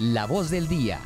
La voz del día.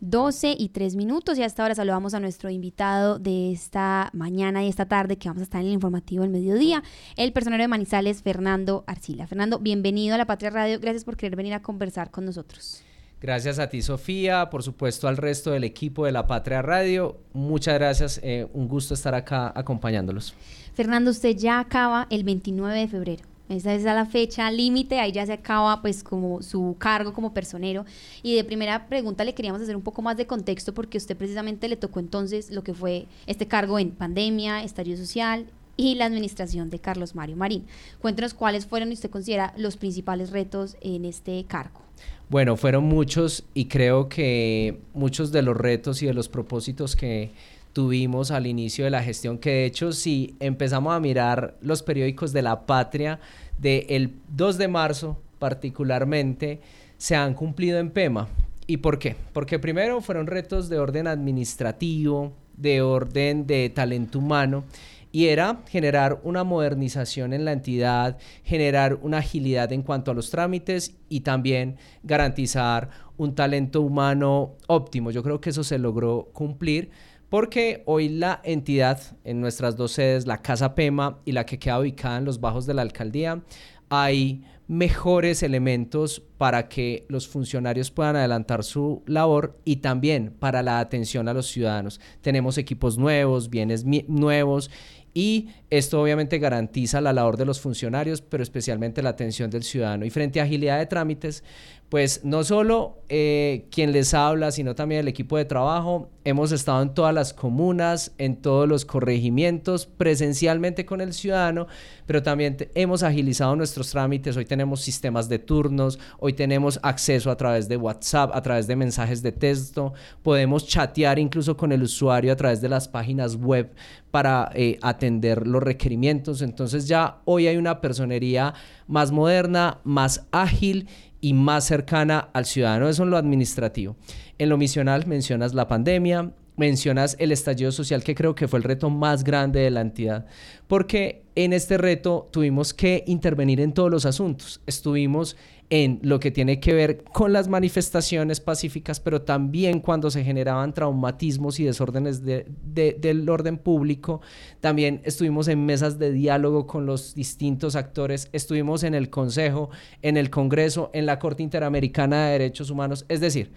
12 y 3 minutos y hasta ahora saludamos a nuestro invitado de esta mañana y esta tarde que vamos a estar en el informativo del mediodía, el personero de Manizales, Fernando Arcila. Fernando, bienvenido a La Patria Radio, gracias por querer venir a conversar con nosotros. Gracias a ti, Sofía, por supuesto al resto del equipo de La Patria Radio. Muchas gracias, eh, un gusto estar acá acompañándolos. Fernando, usted ya acaba el 29 de febrero. Esa es la fecha límite, ahí ya se acaba pues como su cargo como personero. Y de primera pregunta le queríamos hacer un poco más de contexto porque usted precisamente le tocó entonces lo que fue este cargo en pandemia, estadio social y la administración de Carlos Mario Marín. Cuéntenos cuáles fueron y usted considera los principales retos en este cargo. Bueno, fueron muchos y creo que muchos de los retos y de los propósitos que tuvimos al inicio de la gestión, que de hecho si empezamos a mirar los periódicos de la patria, del 2 de marzo particularmente, se han cumplido en PEMA. ¿Y por qué? Porque primero fueron retos de orden administrativo, de orden de talento humano, y era generar una modernización en la entidad, generar una agilidad en cuanto a los trámites y también garantizar un talento humano óptimo. Yo creo que eso se logró cumplir porque hoy la entidad en nuestras dos sedes, la Casa Pema y la que queda ubicada en los bajos de la alcaldía, hay mejores elementos para que los funcionarios puedan adelantar su labor y también para la atención a los ciudadanos. Tenemos equipos nuevos, bienes nuevos y esto obviamente garantiza la labor de los funcionarios, pero especialmente la atención del ciudadano. Y frente a agilidad de trámites, pues no solo eh, quien les habla, sino también el equipo de trabajo. Hemos estado en todas las comunas, en todos los corregimientos, presencialmente con el ciudadano, pero también hemos agilizado nuestros trámites. Hoy tenemos sistemas de turnos, hoy tenemos acceso a través de WhatsApp, a través de mensajes de texto, podemos chatear incluso con el usuario a través de las páginas web para eh, atender los requerimientos. Entonces ya hoy hay una personería más moderna, más ágil y más cercana al ciudadano. Eso en lo administrativo. En lo misional mencionas la pandemia, mencionas el estallido social, que creo que fue el reto más grande de la entidad, porque en este reto tuvimos que intervenir en todos los asuntos. Estuvimos en lo que tiene que ver con las manifestaciones pacíficas, pero también cuando se generaban traumatismos y desórdenes del orden público. También estuvimos en mesas de diálogo con los distintos actores, estuvimos en el Consejo, en el Congreso, en la Corte Interamericana de Derechos Humanos. Es decir,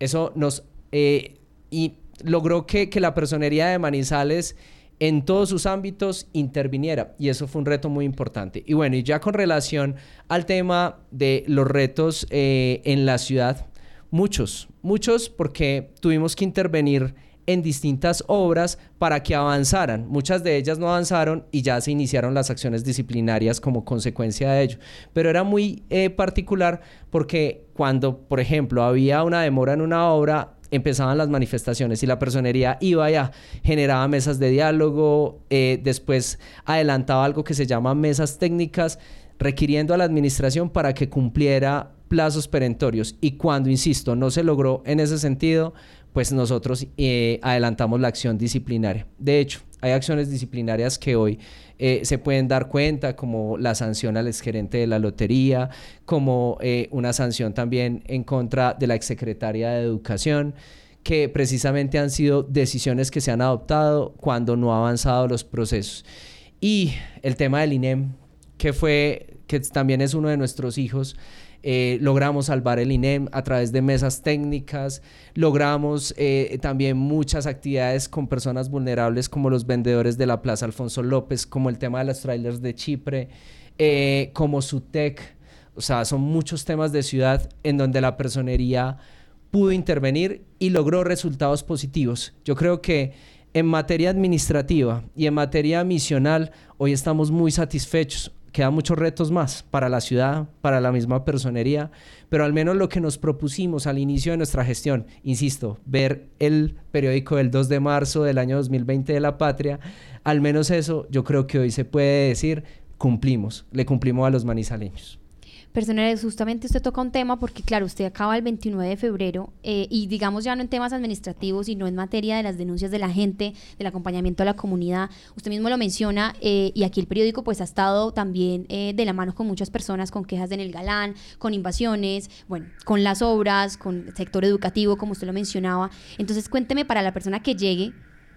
eso nos... Eh, logró que, que la personería de Manizales en todos sus ámbitos interviniera y eso fue un reto muy importante. Y bueno, y ya con relación al tema de los retos eh, en la ciudad, muchos, muchos porque tuvimos que intervenir en distintas obras para que avanzaran. Muchas de ellas no avanzaron y ya se iniciaron las acciones disciplinarias como consecuencia de ello. Pero era muy eh, particular porque cuando, por ejemplo, había una demora en una obra, empezaban las manifestaciones y la personería iba allá, generaba mesas de diálogo, eh, después adelantaba algo que se llama mesas técnicas, requiriendo a la administración para que cumpliera plazos perentorios. Y cuando, insisto, no se logró en ese sentido, pues nosotros eh, adelantamos la acción disciplinaria. De hecho, hay acciones disciplinarias que hoy eh, se pueden dar cuenta, como la sanción al exgerente de la lotería, como eh, una sanción también en contra de la exsecretaria de Educación, que precisamente han sido decisiones que se han adoptado cuando no han avanzado los procesos. Y el tema del INEM, que fue, que también es uno de nuestros hijos, eh, logramos salvar el INEM a través de mesas técnicas, logramos eh, también muchas actividades con personas vulnerables como los vendedores de la Plaza Alfonso López, como el tema de los trailers de Chipre, eh, como SUTEC, o sea, son muchos temas de ciudad en donde la personería pudo intervenir y logró resultados positivos. Yo creo que en materia administrativa y en materia misional, hoy estamos muy satisfechos quedan muchos retos más para la ciudad, para la misma personería, pero al menos lo que nos propusimos al inicio de nuestra gestión, insisto, ver el periódico del 2 de marzo del año 2020 de la patria, al menos eso yo creo que hoy se puede decir, cumplimos, le cumplimos a los manizaleños. Personales, justamente usted toca un tema porque, claro, usted acaba el 29 de febrero eh, y digamos ya no en temas administrativos, sino en materia de las denuncias de la gente, del acompañamiento a la comunidad. Usted mismo lo menciona eh, y aquí el periódico pues ha estado también eh, de la mano con muchas personas con quejas en el galán, con invasiones, bueno, con las obras, con el sector educativo, como usted lo mencionaba. Entonces cuénteme para la persona que llegue,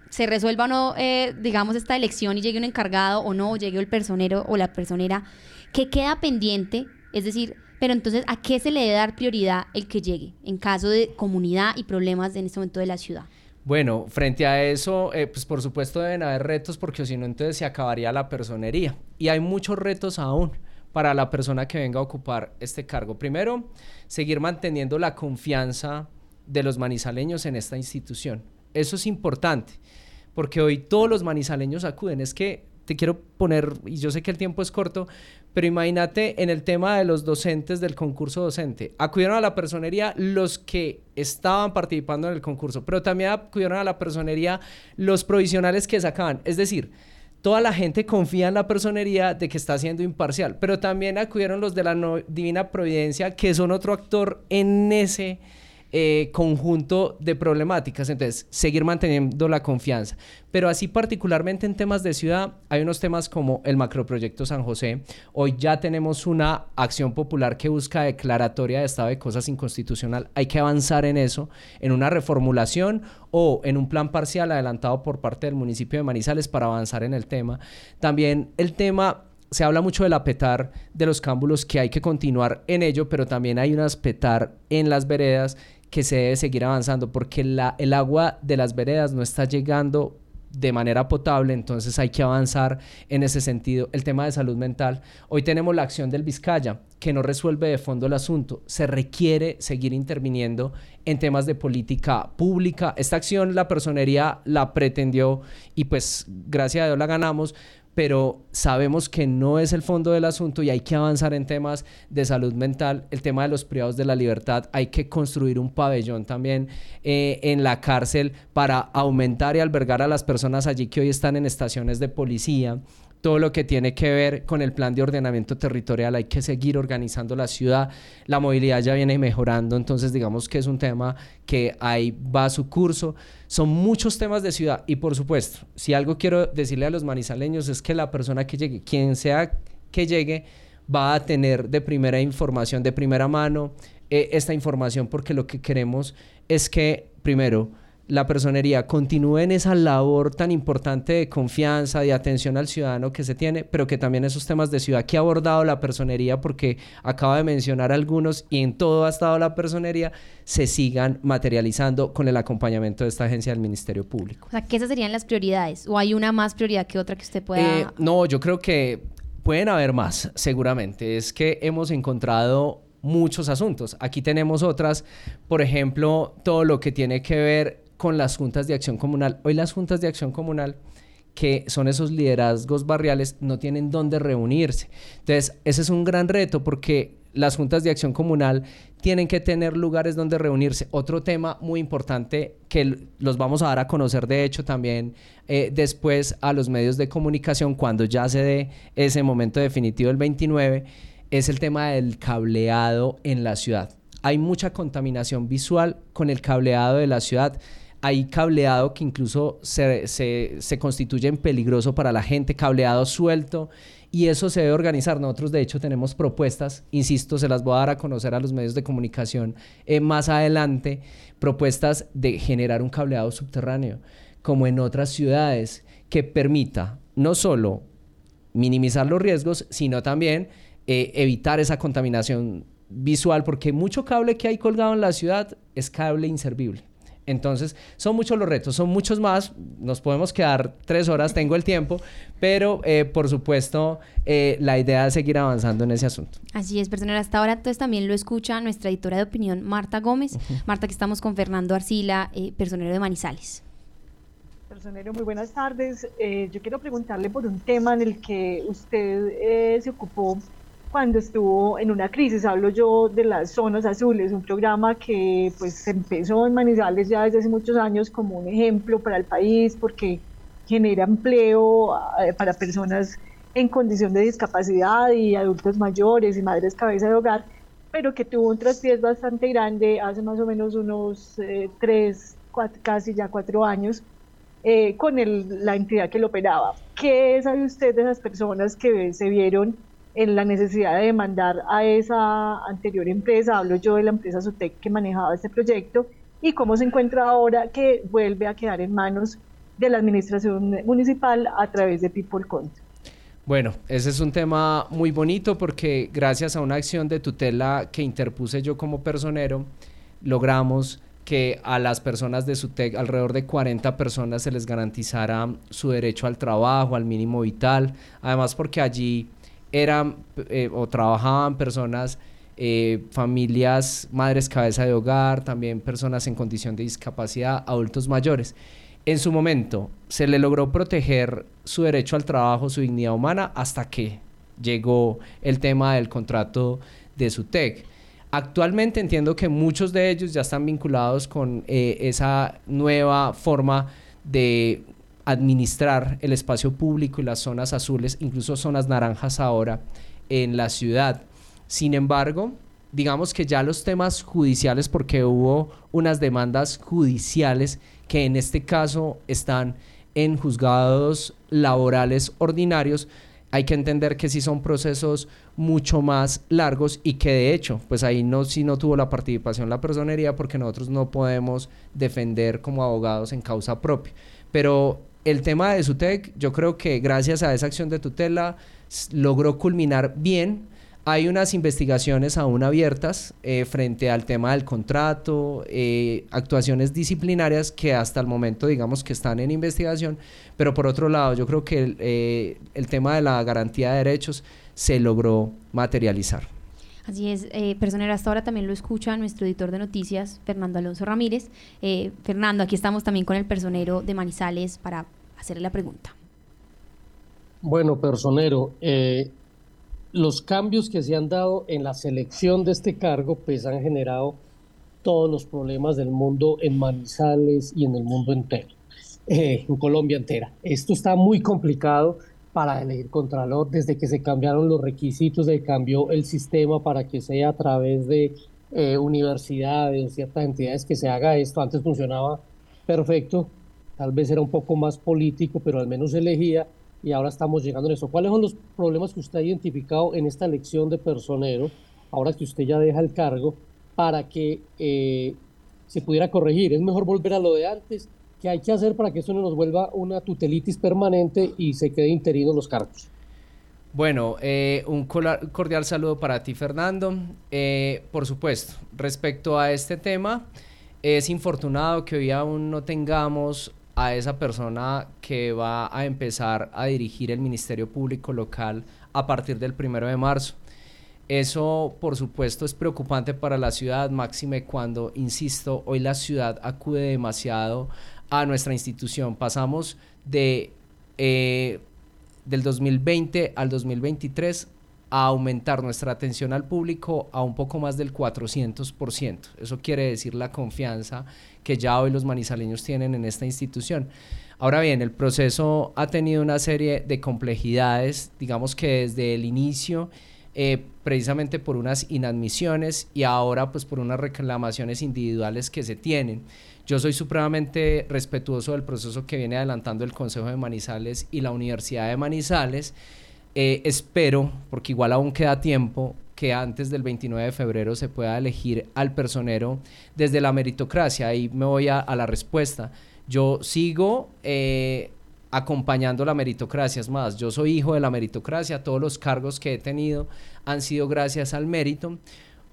se resuelva o no, digamos, esta elección y llegue un encargado o no, llegue el personero o la personera, ¿qué queda pendiente es decir, pero entonces, ¿a qué se le debe dar prioridad el que llegue en caso de comunidad y problemas en este momento de la ciudad? Bueno, frente a eso, eh, pues por supuesto deben haber retos porque si no, entonces se acabaría la personería. Y hay muchos retos aún para la persona que venga a ocupar este cargo. Primero, seguir manteniendo la confianza de los manizaleños en esta institución. Eso es importante, porque hoy todos los manizaleños acuden. Es que te quiero poner, y yo sé que el tiempo es corto, pero imagínate en el tema de los docentes del concurso docente. Acudieron a la personería los que estaban participando en el concurso, pero también acudieron a la personería los provisionales que sacaban. Es decir, toda la gente confía en la personería de que está siendo imparcial, pero también acudieron los de la Divina Providencia, que son otro actor en ese eh, conjunto de problemáticas. Entonces, seguir manteniendo la confianza. Pero así particularmente en temas de ciudad, hay unos temas como el macroproyecto San José. Hoy ya tenemos una acción popular que busca declaratoria de estado de cosas inconstitucional. Hay que avanzar en eso, en una reformulación o en un plan parcial adelantado por parte del municipio de Manizales para avanzar en el tema. También el tema se habla mucho del apetar de los cámbulos, que hay que continuar en ello, pero también hay un apetar en las veredas que se debe seguir avanzando porque el agua de las veredas no está llegando de manera potable, entonces hay que avanzar en ese sentido. El tema de salud mental. Hoy tenemos la acción del Vizcaya, que no resuelve de fondo el asunto. Se requiere seguir interviniendo en temas de política pública. Esta acción la personería la pretendió y pues gracias a Dios la ganamos, pero sabemos que no es el fondo del asunto y hay que avanzar en temas de salud mental, el tema de los privados de la libertad, hay que construir un pabellón también eh, en la cárcel para aumentar y albergar a las personas allí que hoy están en estaciones de policía, todo lo que tiene que ver con el plan de ordenamiento territorial, hay que seguir organizando la ciudad, la movilidad ya viene mejorando, entonces digamos que es un tema que ahí va su curso, son muchos temas de ciudad y por supuesto, si algo quiero decirle a los manizaleños es que la persona que llegue, quien sea que llegue, va a tener de primera información, de primera mano, eh, esta información porque lo que queremos es que, primero, la personería continúe en esa labor tan importante de confianza, de atención al ciudadano que se tiene, pero que también esos temas de ciudad que ha abordado la personería, porque acaba de mencionar algunos y en todo ha estado la personería, se sigan materializando con el acompañamiento de esta agencia del Ministerio Público. O sea, ¿qué esas serían las prioridades? ¿O hay una más prioridad que otra que usted pueda...? Eh, no, yo creo que pueden haber más, seguramente. Es que hemos encontrado muchos asuntos. Aquí tenemos otras, por ejemplo, todo lo que tiene que ver con las juntas de acción comunal. Hoy las juntas de acción comunal que son esos liderazgos barriales, no tienen dónde reunirse. Entonces, ese es un gran reto porque las juntas de acción comunal tienen que tener lugares donde reunirse. Otro tema muy importante que los vamos a dar a conocer, de hecho, también eh, después a los medios de comunicación, cuando ya se dé ese momento definitivo el 29, es el tema del cableado en la ciudad. Hay mucha contaminación visual con el cableado de la ciudad hay cableado que incluso se, se, constituye en peligroso para la gente, cableado suelto, y eso se debe organizar. Nosotros de hecho tenemos propuestas, insisto, se las voy a dar a conocer a los medios de comunicación eh, más adelante, propuestas de generar un cableado subterráneo, como en otras ciudades, que permita no solo minimizar los riesgos, sino también eh, evitar esa contaminación visual, porque mucho cable que hay colgado en la ciudad es cable inservible. Entonces, son muchos los retos, son muchos más. Nos podemos quedar tres horas, tengo el tiempo, pero eh, por supuesto, eh, la idea es seguir avanzando en ese asunto. Así es, personal. Hasta ahora, entonces también lo escucha nuestra editora de opinión, Marta Gómez. Marta, que estamos con Fernando Arcila, eh, personero de Manizales. Personero, muy buenas tardes. yo quiero preguntarle por un tema en el que usted se ocupó cuando estuvo en una crisis. Hablo yo de las zonas azules, un programa que pues empezó en Manizales ya desde hace muchos años como un ejemplo para el país porque genera empleo eh, para personas en condición de discapacidad y adultos mayores y madres cabeza de hogar, pero que tuvo un traspiés bastante grande hace más o menos unos eh, tres, casi ya cuatro años, eh, con el, la entidad que lo operaba. ¿Qué sabe usted de esas personas que se vieron en la necesidad de demandar a esa anterior empresa? Hablo yo de la empresa Sutec que manejaba este proyecto y cómo se encuentra ahora que vuelve a quedar en manos de la administración municipal a través de People Contra. Bueno, ese es un tema muy bonito porque gracias a una acción de tutela que interpuse yo como personero, logramos que a las personas de SUTEC, alrededor de 40 personas, se les garantizara su derecho al trabajo, al mínimo vital, además porque allí eran eh, o trabajaban personas, eh, familias, madres cabeza de hogar, también personas en condición de discapacidad, adultos mayores en su momento se le logró proteger su derecho al trabajo, su dignidad humana, hasta que llegó el tema del contrato de su TEC. Actualmente entiendo que muchos de ellos ya están vinculados con eh, esa nueva forma de administrar el espacio público y las zonas azules, incluso zonas naranjas ahora en la ciudad. Sin embargo, digamos que ya los temas judiciales, porque hubo unas demandas judiciales que en este caso están en juzgados laborales ordinarios, hay que entender que sí son procesos mucho más largos y que de hecho, pues ahí no sí no tuvo la participación la personería porque nosotros no podemos defender como abogados en causa propia. Pero el tema de SUTEC, yo creo que gracias a esa acción de tutela logró culminar bien hay unas investigaciones aún abiertas eh, frente al tema del contrato, eh, actuaciones disciplinarias que hasta el momento digamos que están en investigación, pero por otro lado yo creo que el, eh, el tema de la garantía de derechos se logró materializar. Así es, eh, personero, hasta ahora también lo escucha nuestro editor de noticias, Fernando Alonso Ramírez. Fernando, aquí estamos también con el personero de Manizales para hacerle la pregunta. Bueno, personero, los cambios que se han dado en la selección de este cargo pues han generado todos los problemas del mundo en Manizales y en el mundo entero, eh, en Colombia entera. Esto está muy complicado para elegir contralor desde que se cambiaron los requisitos, se cambió el sistema para que sea a través de eh, universidades, ciertas entidades que se haga esto. Antes funcionaba perfecto, tal vez era un poco más político, pero al menos elegía y ahora estamos llegando en eso. ¿Cuáles son los problemas que usted ha identificado en esta elección de personero, ahora que usted ya deja el cargo, para que eh, se pudiera corregir? ¿Es mejor volver a lo de antes? ¿Qué hay que hacer para que esto no nos vuelva una tutelitis permanente y se quede interino los cargos? Bueno, eh, un cordial saludo para ti, Fernando. Eh, por supuesto, respecto a este tema, es infortunado que hoy aún no tengamos a esa persona que va a empezar a dirigir el Ministerio Público Local a partir del primero de marzo. Eso, por supuesto, es preocupante para la ciudad, máxime cuando, insisto, hoy la ciudad acude demasiado a nuestra institución. Pasamos de eh, del 2020 al 2023 a aumentar nuestra atención al público a un poco más del 400%. Eso quiere decir la confianza que ya hoy los manizaleños tienen en esta institución. Ahora bien, el proceso ha tenido una serie de complejidades, digamos que desde el inicio, eh, precisamente por unas inadmisiones y ahora pues por unas reclamaciones individuales que se tienen. Yo soy supremamente respetuoso del proceso que viene adelantando el Consejo de Manizales y la Universidad de Manizales eh, espero, porque igual aún queda tiempo, que antes del 29 de febrero se pueda elegir al personero desde la meritocracia. Ahí me voy a, la respuesta. Yo sigo eh, acompañando la meritocracia. Es más, yo soy hijo de la meritocracia. Todos los cargos que he tenido han sido gracias al mérito.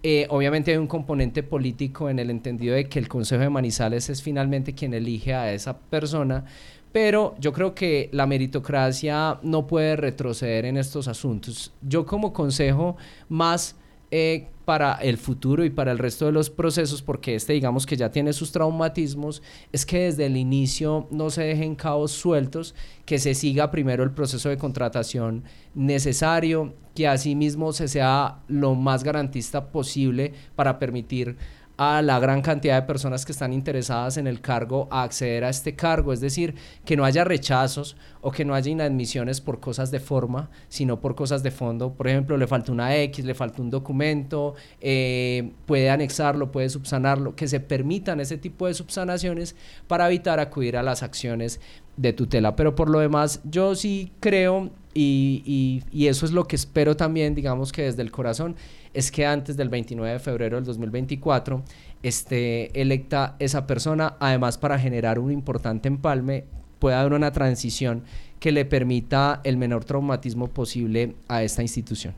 Eh, obviamente hay un componente político en el entendido de que el Consejo de Manizales es finalmente quien elige a esa persona, pero yo creo que la meritocracia no puede retroceder en estos asuntos. Yo como consejo más eh, para el futuro y para el resto de los procesos, porque este digamos que ya tiene sus traumatismos, es que desde el inicio no se dejen cabos sueltos, que se siga primero el proceso de contratación necesario, que asimismo se sea lo más garantista posible para permitir a la gran cantidad de personas que están interesadas en el cargo a acceder a este cargo, es decir, que no haya rechazos o que no haya inadmisiones por cosas de forma, sino por cosas de fondo. Por ejemplo, le falta una X, le falta un documento, eh, puede anexarlo, puede subsanarlo, que se permitan ese tipo de subsanaciones para evitar acudir a las acciones de tutela. Pero por lo demás, yo sí creo y, y eso es lo que espero también, digamos que desde el corazón, es que antes del 29 de febrero del 2024 esté electa esa persona, además para generar un importante empalme, pueda haber una transición que le permita el menor traumatismo posible a esta institución.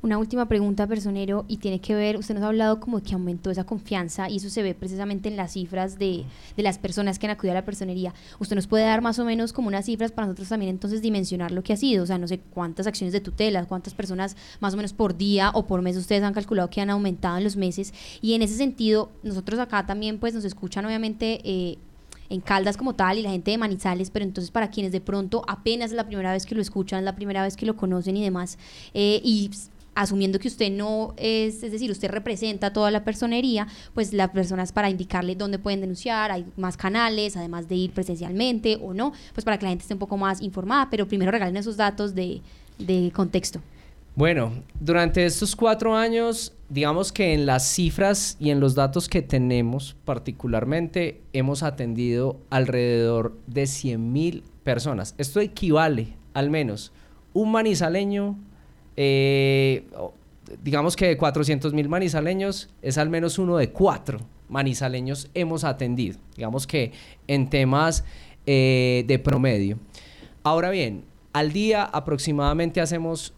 Una última pregunta, personero, y tiene que ver, usted nos ha hablado como que aumentó esa confianza y eso se ve precisamente en las cifras de, de, las personas que han acudido a la personería. ¿Usted nos puede dar más o menos como unas cifras para nosotros también entonces dimensionar lo que ha sido? O sea, no sé cuántas acciones de tutela, cuántas personas más o menos por día o por mes ustedes han calculado que han aumentado en los meses. Y en ese sentido, nosotros acá también pues nos escuchan obviamente... Eh, en Caldas como tal y la gente de Manizales, pero entonces para quienes de pronto apenas es la primera vez que lo escuchan, la primera vez que lo conocen y demás, eh, y asumiendo que usted no es, es decir, usted representa toda la personería, pues las personas para indicarle dónde pueden denunciar, hay más canales, además de ir presencialmente o no, pues para que la gente esté un poco más informada, pero primero regalen esos datos de, de contexto. Bueno, durante estos cuatro años, digamos que en las cifras y en los datos que tenemos particularmente, hemos atendido alrededor de 100 mil personas. Esto equivale al menos un manizaleño eh, digamos que de 400 mil manizaleños es al menos uno de cuatro manizaleños hemos atendido, digamos que en temas eh, de promedio. Ahora bien, al día aproximadamente hacemos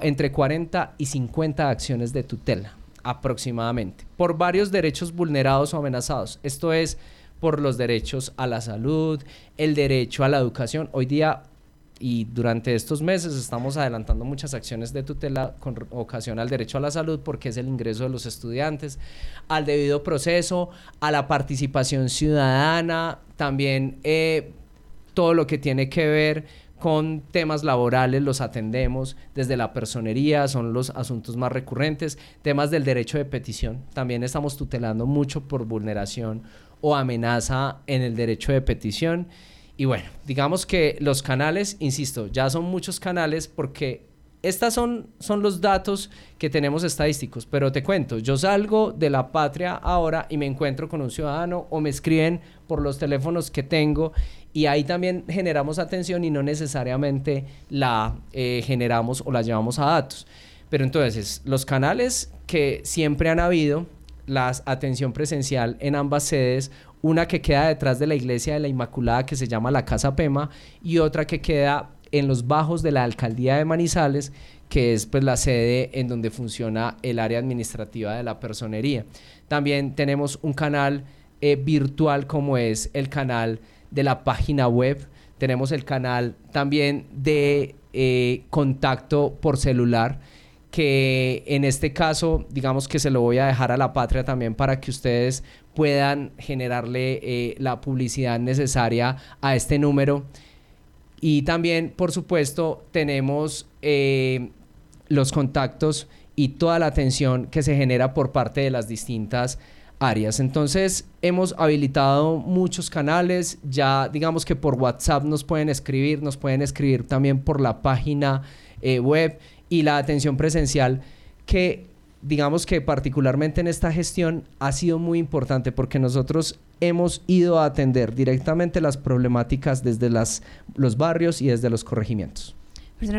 entre 40 y 50 acciones de tutela, aproximadamente, por varios derechos vulnerados o amenazados. Esto es por los derechos a la salud, el derecho a la educación. Hoy día y durante estos meses estamos adelantando muchas acciones de tutela con ocasión al derecho a la salud porque es el ingreso de los estudiantes, al debido proceso, a la participación ciudadana, también eh, todo lo que tiene que ver con temas laborales los atendemos desde la personería, son los asuntos más recurrentes, temas del derecho de petición, también estamos tutelando mucho por vulneración o amenaza en el derecho de petición. Y bueno, digamos que los canales, insisto, ya son muchos canales porque estos son, son los datos que tenemos estadísticos, pero te cuento, yo salgo de la patria ahora y me encuentro con un ciudadano o me escriben por los teléfonos que tengo y ahí también generamos atención y no necesariamente la eh, generamos o la llevamos a datos. Pero entonces, los canales que siempre han habido, la atención presencial en ambas sedes una que queda detrás de la iglesia de la Inmaculada que se llama la Casa Pema y otra que queda en los bajos de la alcaldía de Manizales que es pues la sede en donde funciona el área administrativa de la personería. También tenemos un canal eh, virtual como es el canal de la página web, tenemos el canal también de eh, contacto por celular que en este caso, digamos que se lo voy a dejar a la patria también para que ustedes puedan generarle eh, la publicidad necesaria a este número. Y también, por supuesto, tenemos eh, los contactos y toda la atención que se genera por parte de las distintas áreas. Entonces, hemos habilitado muchos canales, ya digamos que por WhatsApp nos pueden escribir, nos pueden escribir también por la página eh, web y la atención presencial que digamos que particularmente en esta gestión ha sido muy importante porque nosotros hemos ido a atender directamente las problemáticas desde las, los barrios y desde los corregimientos.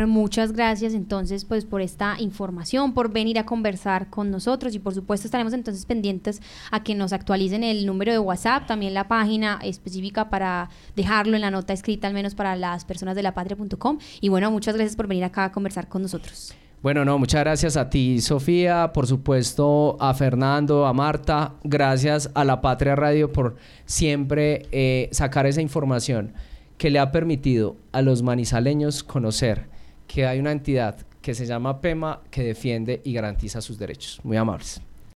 Muchas gracias entonces pues por esta información, por venir a conversar con nosotros y por supuesto estaremos entonces pendientes a que nos actualicen el número de WhatsApp, también la página específica para dejarlo en la nota escrita al menos para las personas de la patria.com y bueno, muchas gracias por venir acá a conversar con nosotros. Bueno, no, muchas gracias a ti, Sofía, por supuesto a Fernando, a Marta, gracias a la Patria Radio por siempre eh, sacar esa información que le ha permitido a los manizaleños conocer que hay una entidad que se llama PEMA que defiende y garantiza sus derechos. Muy amables.